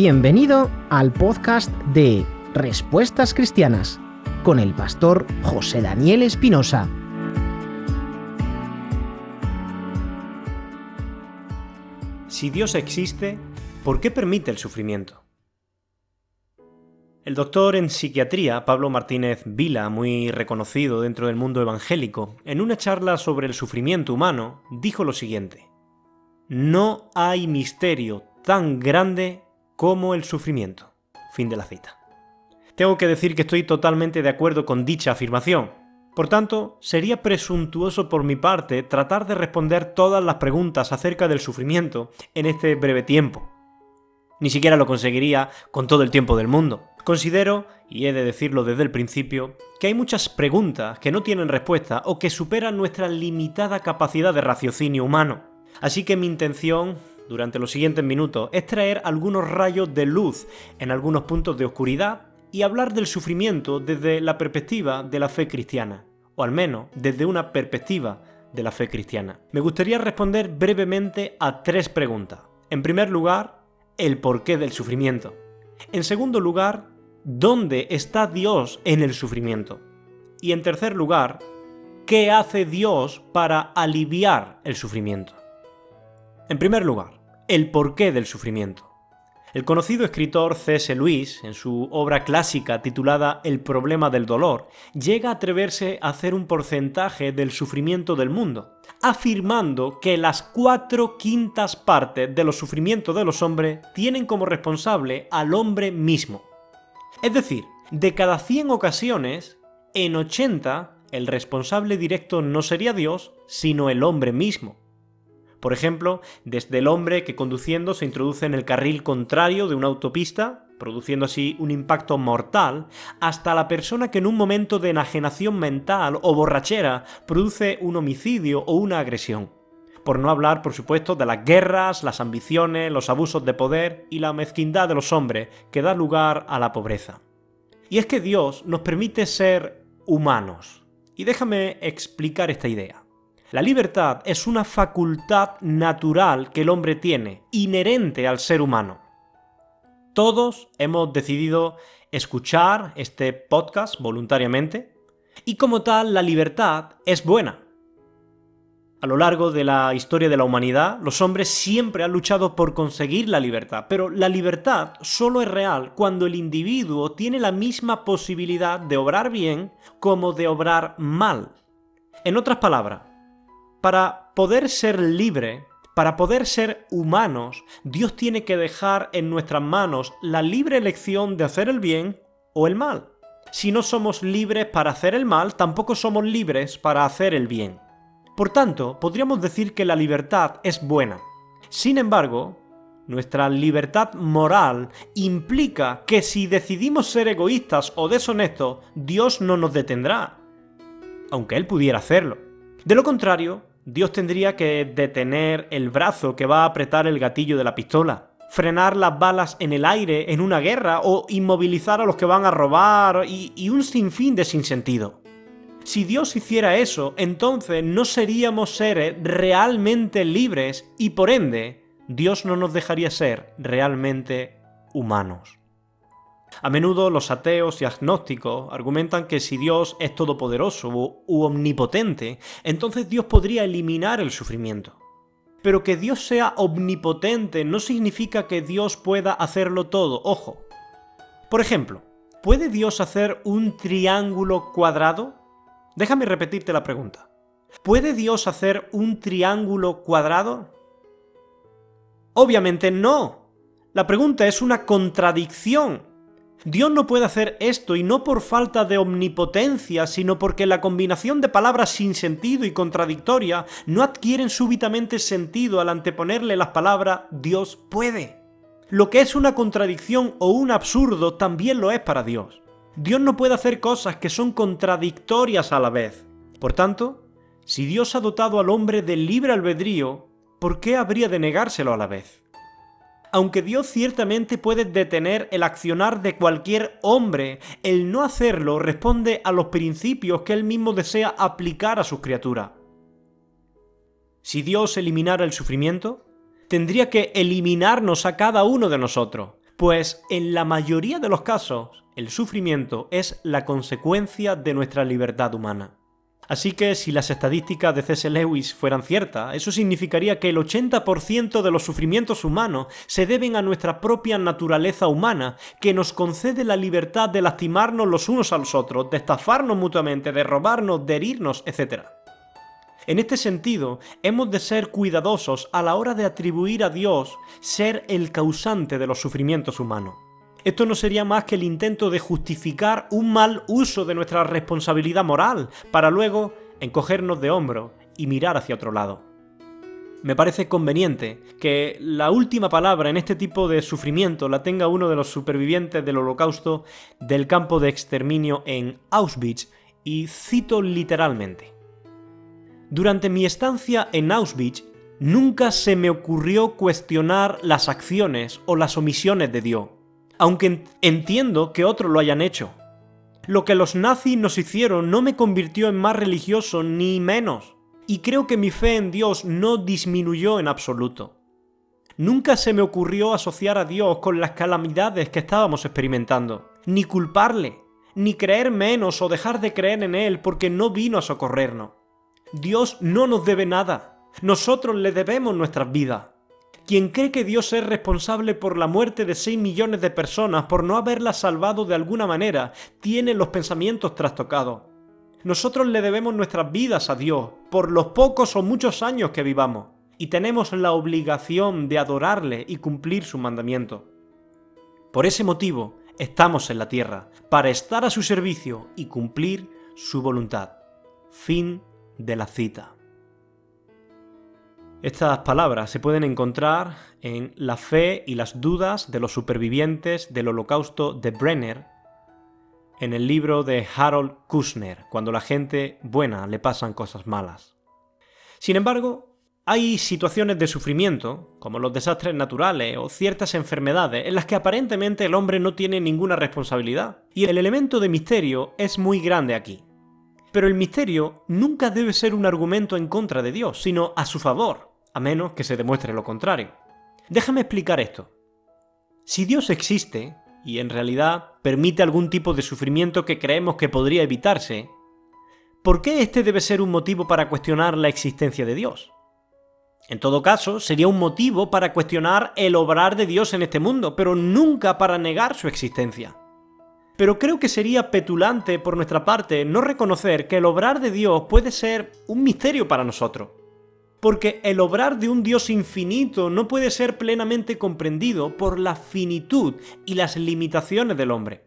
Bienvenido al podcast de Respuestas Cristianas con el pastor José Daniel Espinosa. Si Dios existe, ¿por qué permite el sufrimiento? El doctor en psiquiatría, Pablo Martínez Vila, muy reconocido dentro del mundo evangélico, en una charla sobre el sufrimiento humano, dijo lo siguiente. No hay misterio tan grande como el sufrimiento. Fin de la cita. Tengo que decir que estoy totalmente de acuerdo con dicha afirmación. Por tanto, sería presuntuoso por mi parte tratar de responder todas las preguntas acerca del sufrimiento en este breve tiempo. Ni siquiera lo conseguiría con todo el tiempo del mundo. Considero, y he de decirlo desde el principio, que hay muchas preguntas que no tienen respuesta o que superan nuestra limitada capacidad de raciocinio humano. Así que mi intención durante los siguientes minutos es traer algunos rayos de luz en algunos puntos de oscuridad y hablar del sufrimiento desde la perspectiva de la fe cristiana, o al menos desde una perspectiva de la fe cristiana. Me gustaría responder brevemente a tres preguntas. En primer lugar, el porqué del sufrimiento. En segundo lugar, ¿dónde está Dios en el sufrimiento? Y en tercer lugar, ¿qué hace Dios para aliviar el sufrimiento? En primer lugar, el porqué del sufrimiento. El conocido escritor C.S. Lewis, en su obra clásica titulada El problema del dolor, llega a atreverse a hacer un porcentaje del sufrimiento del mundo, afirmando que las cuatro quintas partes de los sufrimientos de los hombres tienen como responsable al hombre mismo. Es decir, de cada 100 ocasiones, en 80 el responsable directo no sería Dios, sino el hombre mismo. Por ejemplo, desde el hombre que conduciendo se introduce en el carril contrario de una autopista, produciendo así un impacto mortal, hasta la persona que en un momento de enajenación mental o borrachera produce un homicidio o una agresión. Por no hablar, por supuesto, de las guerras, las ambiciones, los abusos de poder y la mezquindad de los hombres que da lugar a la pobreza. Y es que Dios nos permite ser humanos. Y déjame explicar esta idea. La libertad es una facultad natural que el hombre tiene, inherente al ser humano. Todos hemos decidido escuchar este podcast voluntariamente y como tal la libertad es buena. A lo largo de la historia de la humanidad, los hombres siempre han luchado por conseguir la libertad, pero la libertad solo es real cuando el individuo tiene la misma posibilidad de obrar bien como de obrar mal. En otras palabras, para poder ser libre, para poder ser humanos, Dios tiene que dejar en nuestras manos la libre elección de hacer el bien o el mal. Si no somos libres para hacer el mal, tampoco somos libres para hacer el bien. Por tanto, podríamos decir que la libertad es buena. Sin embargo, nuestra libertad moral implica que si decidimos ser egoístas o deshonestos, Dios no nos detendrá, aunque Él pudiera hacerlo. De lo contrario, Dios tendría que detener el brazo que va a apretar el gatillo de la pistola, frenar las balas en el aire en una guerra o inmovilizar a los que van a robar y, un sinfín de sinsentido. Si Dios hiciera eso, entonces no seríamos seres realmente libres y por ende Dios no nos dejaría ser realmente humanos. A menudo los ateos y agnósticos argumentan que si Dios es todopoderoso u omnipotente, entonces Dios podría eliminar el sufrimiento. Pero que Dios sea omnipotente no significa que Dios pueda hacerlo todo, ojo. Por ejemplo, ¿puede Dios hacer un triángulo cuadrado? Déjame repetirte la pregunta. ¿Puede Dios hacer un triángulo cuadrado? Obviamente no. La pregunta es una contradicción Dios no puede hacer esto y no por falta de omnipotencia, sino porque la combinación de palabras sin sentido y contradictoria no adquieren súbitamente sentido al anteponerle las palabras Dios puede. Lo que es una contradicción o un absurdo también lo es para Dios. Dios no puede hacer cosas que son contradictorias a la vez. Por tanto, si Dios ha dotado al hombre del libre albedrío, ¿por qué habría de negárselo a la vez? Aunque Dios ciertamente puede detener el accionar de cualquier hombre, el no hacerlo responde a los principios que él mismo desea aplicar a sus criaturas. Si Dios eliminara el sufrimiento, tendría que eliminarnos a cada uno de nosotros, Pues en la mayoría de los casos, el sufrimiento es la consecuencia de nuestra libertad humana. Así que si las estadísticas de C.S. Lewis fueran ciertas, eso significaría que el 80% de los sufrimientos humanos se deben a nuestra propia naturaleza humana, que nos concede la libertad de lastimarnos los unos a los otros, de estafarnos mutuamente, de robarnos, de herirnos, etc. En este sentido, hemos de ser cuidadosos a la hora de atribuir a Dios ser el causante de los sufrimientos humanos. Esto no sería más que el intento de justificar un mal uso de nuestra responsabilidad moral para luego encogernos de hombro y mirar hacia otro lado. Me parece conveniente que la última palabra en este tipo de sufrimiento la tenga uno de los supervivientes del holocausto del campo de exterminio en Auschwitz y cito literalmente. Durante mi estancia en Auschwitz nunca se me ocurrió cuestionar las acciones o las omisiones de Dios aunque entiendo que otros lo hayan hecho. Lo que los nazis nos hicieron no me convirtió en más religioso ni menos, y creo que mi fe en Dios no disminuyó en absoluto. Nunca se me ocurrió asociar a Dios con las calamidades que estábamos experimentando, ni culparle, ni creer menos o dejar de creer en Él porque no vino a socorrernos. Dios no nos debe nada, nosotros le debemos nuestras vidas. Quien cree que Dios es responsable por la muerte de 6 millones de personas por no haberlas salvado de alguna manera, tiene los pensamientos trastocados. Nosotros le debemos nuestras vidas a Dios, por los pocos o muchos años que vivamos, y tenemos la obligación de adorarle y cumplir su mandamiento. Por ese motivo, estamos en la tierra, para estar a su servicio y cumplir su voluntad. Fin de la cita. Estas palabras se pueden encontrar en La fe y las dudas de los supervivientes del holocausto de Brenner, en el libro de Harold Kushner, cuando la gente buena le pasan cosas malas. Sin embargo, hay situaciones de sufrimiento, como los desastres naturales o ciertas enfermedades, en las que aparentemente el hombre no tiene ninguna responsabilidad, y el elemento de misterio es muy grande aquí. Pero el misterio nunca debe ser un argumento en contra de Dios, sino a su favor a menos que se demuestre lo contrario. Déjame explicar esto. Si Dios existe, y en realidad permite algún tipo de sufrimiento que creemos que podría evitarse, ¿por qué este debe ser un motivo para cuestionar la existencia de Dios? En todo caso, sería un motivo para cuestionar el obrar de Dios en este mundo, pero nunca para negar su existencia. Pero creo que sería petulante por nuestra parte no reconocer que el obrar de Dios puede ser un misterio para nosotros porque el obrar de un Dios infinito no puede ser plenamente comprendido por la finitud y las limitaciones del hombre.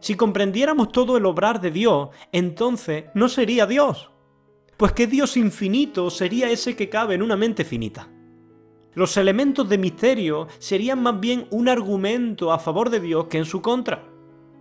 Si comprendiéramos todo el obrar de Dios, entonces no sería Dios, pues que Dios infinito sería ese que cabe en una mente finita. Los elementos de misterio serían más bien un argumento a favor de Dios que en su contra.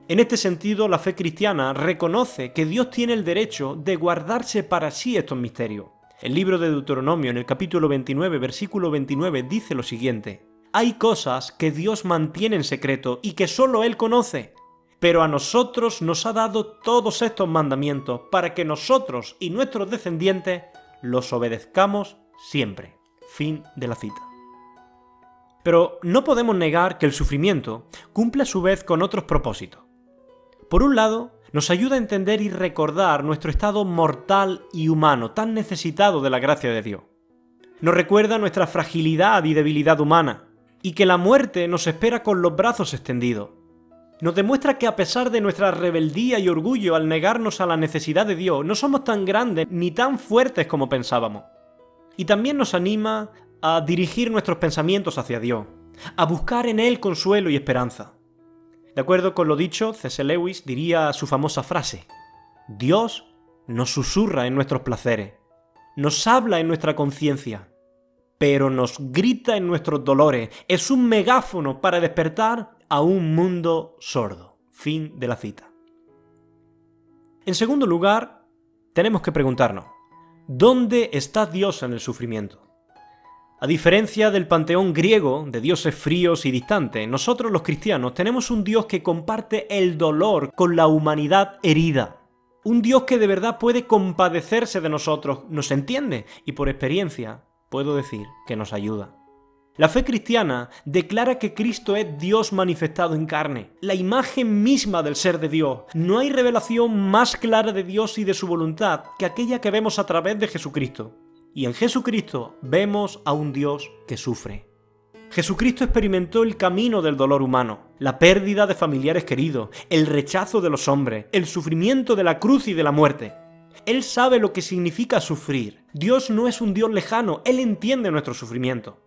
En este sentido, la fe cristiana reconoce que Dios tiene el derecho de guardarse para sí estos misterios el libro de Deuteronomio en el capítulo 29, versículo 29 dice lo siguiente. Hay cosas que Dios mantiene en secreto y que solo Él conoce, pero a nosotros nos ha dado todos estos mandamientos para que nosotros y nuestros descendientes los obedezcamos siempre. Fin de la cita. Pero no podemos negar que el sufrimiento cumple a su vez con otros propósitos. Por un lado, nos ayuda a entender y recordar nuestro estado mortal y humano, tan necesitado de la gracia de Dios. Nos recuerda nuestra fragilidad y debilidad humana, y que la muerte nos espera con los brazos extendidos. Nos demuestra que a pesar de nuestra rebeldía y orgullo al negarnos a la necesidad de Dios, no somos tan grandes ni tan fuertes como pensábamos. Y también nos anima a dirigir nuestros pensamientos hacia Dios, a buscar en Él consuelo y esperanza. De acuerdo con lo dicho, C.S. Lewis diría su famosa frase, Dios nos susurra en nuestros placeres, nos habla en nuestra conciencia, pero nos grita en nuestros dolores, es un megáfono para despertar a un mundo sordo. Fin de la cita. En segundo lugar, tenemos que preguntarnos, ¿dónde está Dios en el sufrimiento? A diferencia del panteón griego de dioses fríos y distantes, nosotros los cristianos tenemos un Dios que comparte el dolor con la humanidad herida. Un Dios que de verdad puede compadecerse de nosotros, nos entiende y por experiencia puedo decir que nos ayuda. La fe cristiana declara que Cristo es Dios manifestado en carne, la imagen misma del ser de Dios. No hay revelación más clara de Dios y de su voluntad que aquella que vemos a través de Jesucristo. Y en Jesucristo vemos a un Dios que sufre. Jesucristo experimentó el camino del dolor humano, la pérdida de familiares queridos, el rechazo de los hombres, el sufrimiento de la cruz y de la muerte. Él sabe lo que significa sufrir. Dios no es un Dios lejano, Él entiende nuestro sufrimiento.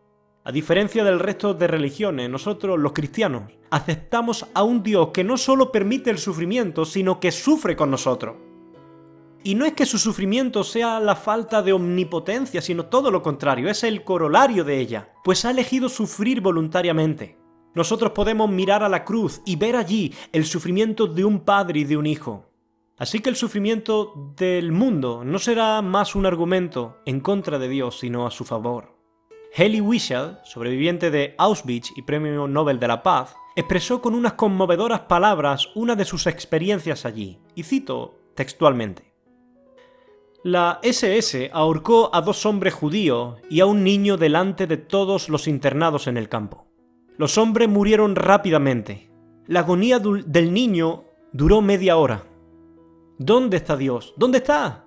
A diferencia del resto de religiones, nosotros los cristianos aceptamos a un Dios que no solo permite el sufrimiento, sino que sufre con nosotros. Y no es que su sufrimiento sea la falta de omnipotencia, sino todo lo contrario, es el corolario de ella, pues ha elegido sufrir voluntariamente. Nosotros podemos mirar a la cruz y ver allí el sufrimiento de un padre y de un hijo. Así que el sufrimiento del mundo no será más un argumento en contra de Dios, sino a su favor. Haley Wiesel, sobreviviente de Auschwitz y Premio Nobel de la Paz, expresó con unas conmovedoras palabras una de sus experiencias allí, y cito textualmente. La SS ahorcó a dos hombres judíos y a un niño delante de todos los internados en el campo. Los hombres murieron rápidamente. La agonía del niño duró media hora. ¿Dónde está Dios? ¿Dónde está?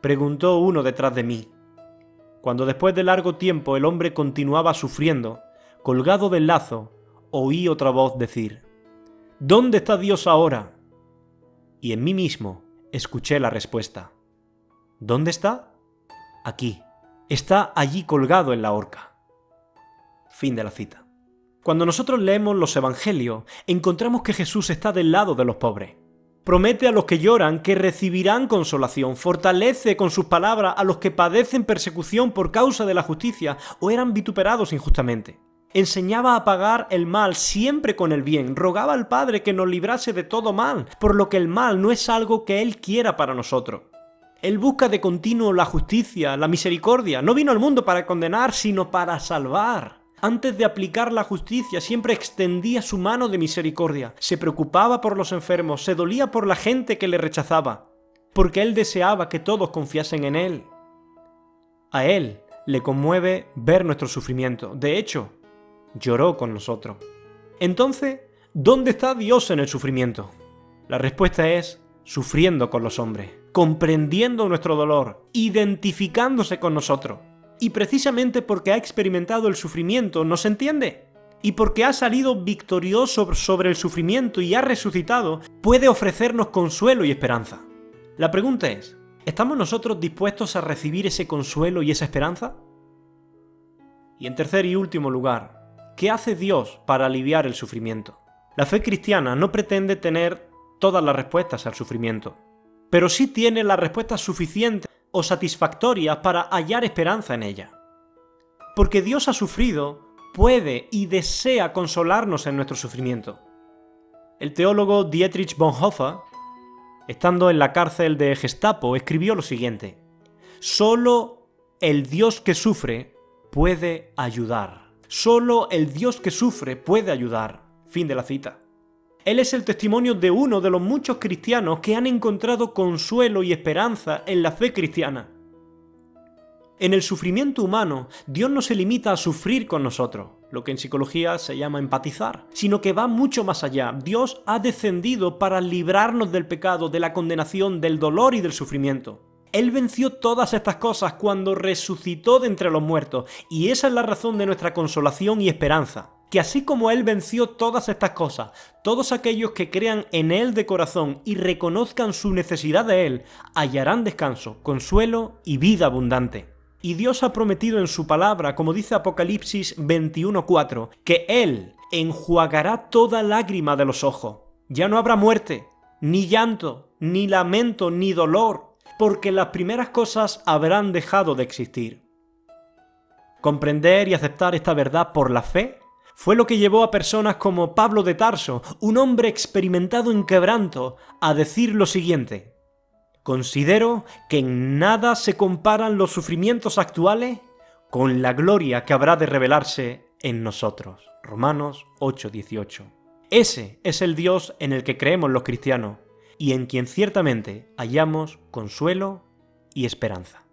preguntó uno detrás de mí. Cuando después de largo tiempo el hombre continuaba sufriendo, colgado del lazo, oí otra voz decir, ¿Dónde está Dios ahora? Y en mí mismo escuché la respuesta. ¿Dónde está? Aquí. Está allí colgado en la horca. Fin de la cita. Cuando nosotros leemos los Evangelios, encontramos que Jesús está del lado de los pobres promete a los que lloran que recibirán consolación, fortalece con sus palabras a los que padecen persecución por causa de la justicia o eran vituperados injustamente. Enseñaba a pagar el mal siempre con el bien, rogaba al Padre que nos librase de todo mal, por lo que el mal no es algo que Él quiera para nosotros. Él busca de continuo la justicia, la misericordia, no vino al mundo para condenar, sino para salvar. Antes de aplicar la justicia, siempre extendía su mano de misericordia, se preocupaba por los enfermos, se dolía por la gente que le rechazaba, porque él deseaba que todos confiasen en él. A él le conmueve ver nuestro sufrimiento. De hecho, lloró con nosotros. Entonces, ¿dónde está Dios en el sufrimiento? La respuesta es sufriendo con los hombres, comprendiendo nuestro dolor, identificándose con nosotros. Y precisamente porque ha experimentado el sufrimiento, ¿nos entiende? Y porque ha salido victorioso sobre el sufrimiento y ha resucitado, puede ofrecernos consuelo y esperanza. La pregunta es, ¿estamos nosotros dispuestos a recibir ese consuelo y esa esperanza? Y en tercer y último lugar, ¿qué hace Dios para aliviar el sufrimiento? La fe cristiana no pretende tener todas las respuestas al sufrimiento, pero sí tiene las respuestas suficientes o satisfactorias para hallar esperanza en ella. Porque Dios ha sufrido, puede y desea consolarnos en nuestro sufrimiento. El teólogo Dietrich Bonhoeffer, estando en la cárcel de Gestapo, escribió lo siguiente: Solo el Dios que sufre puede ayudar. Solo el Dios que sufre puede ayudar. Fin de la cita. Él es el testimonio de uno de los muchos cristianos que han encontrado consuelo y esperanza en la fe cristiana. En el sufrimiento humano, Dios no se limita a sufrir con nosotros, lo que en psicología se llama empatizar, sino que va mucho más allá. Dios ha descendido para librarnos del pecado, de la condenación, del dolor y del sufrimiento. Él venció todas estas cosas cuando resucitó de entre los muertos, y esa es la razón de nuestra consolación y esperanza que así como Él venció todas estas cosas, todos aquellos que crean en Él de corazón y reconozcan su necesidad de Él, hallarán descanso, consuelo y vida abundante. Y Dios ha prometido en su palabra, como dice Apocalipsis 21.4, que Él enjuagará toda lágrima de los ojos. Ya no habrá muerte, ni llanto, ni lamento, ni dolor, porque las primeras cosas habrán dejado de existir. Comprender y aceptar esta verdad por la fe fue lo que llevó a personas como Pablo de Tarso, un hombre experimentado en quebranto, a decir lo siguiente. Considero que en nada se comparan los sufrimientos actuales con la gloria que habrá de revelarse en nosotros. Romanos 8:18. Ese es el Dios en el que creemos los cristianos y en quien ciertamente hallamos consuelo y esperanza.